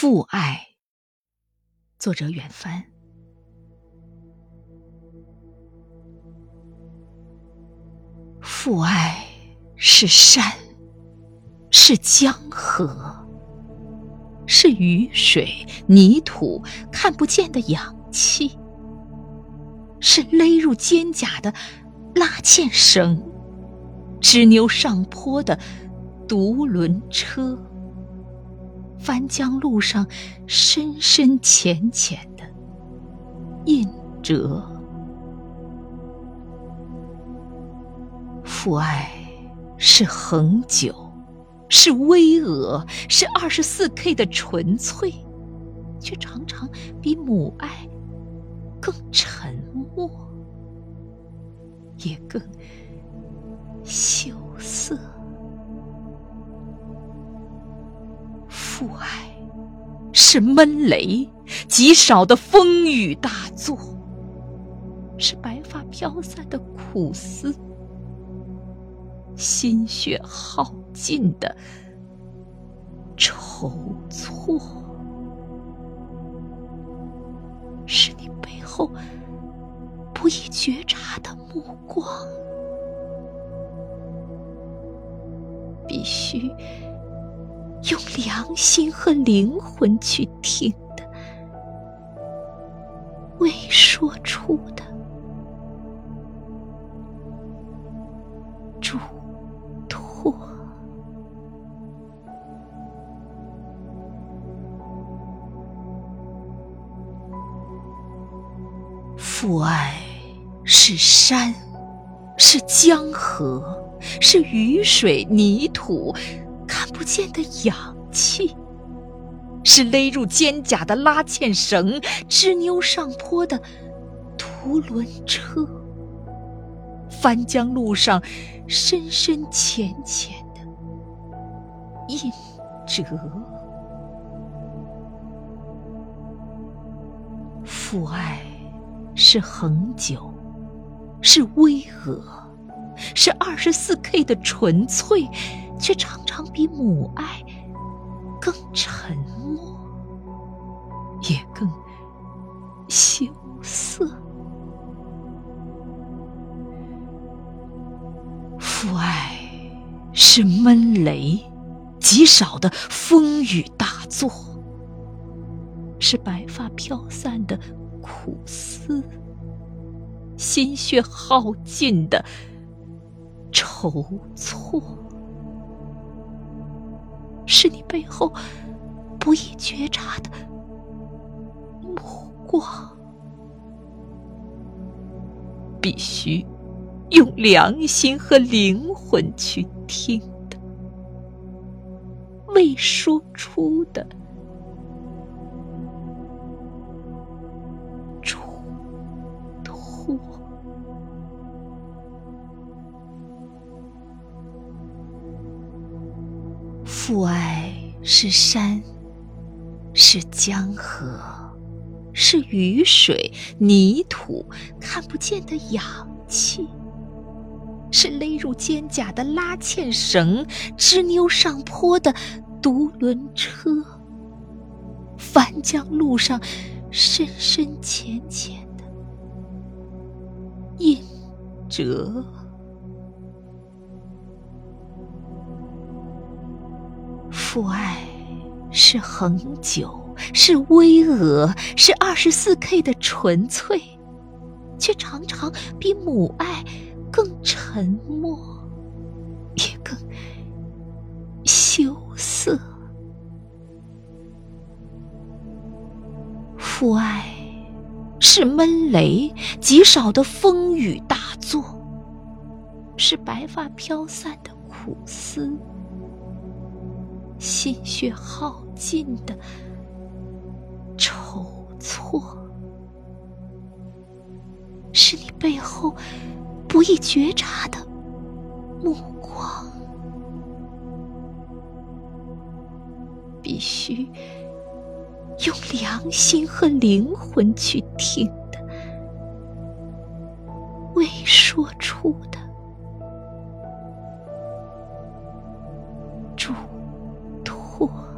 父爱，作者远帆。父爱是山，是江河，是雨水、泥土看不见的氧气，是勒入肩胛的拉纤绳，支牛上坡的独轮车。翻江路上深深浅浅的印折，父爱是恒久，是巍峨，是二十四 K 的纯粹，却常常比母爱更沉默，也更羞涩。父爱是闷雷，极少的风雨大作；是白发飘散的苦思，心血耗尽的筹措；是你背后不易觉察的目光，必须。用良心和灵魂去听的，未说出的嘱托。父爱是山，是江河，是雨水、泥土。看不见的氧气，是勒入肩胛的拉纤绳，支牛上坡的独轮车，翻江路上深深浅浅的印折。父爱是恒久，是巍峨，是二十四 K 的纯粹。却常常比母爱更沉默，也更羞涩。父爱是闷雷，极少的风雨大作；是白发飘散的苦思，心血耗尽的筹措。是你背后不易觉察的目光，必须用良心和灵魂去听的，未说出的嘱托。父爱是山，是江河，是雨水、泥土看不见的氧气，是勒入肩胛的拉纤绳，支牛上坡的独轮车，翻江路上深深浅浅的印折。父爱是恒久，是巍峨，是二十四 K 的纯粹，却常常比母爱更沉默，也更羞涩。父爱是闷雷，极少的风雨大作，是白发飘散的苦思。心血耗尽的筹措，是你背后不易觉察的目光，必须用良心和灵魂去听的，未说出的。我。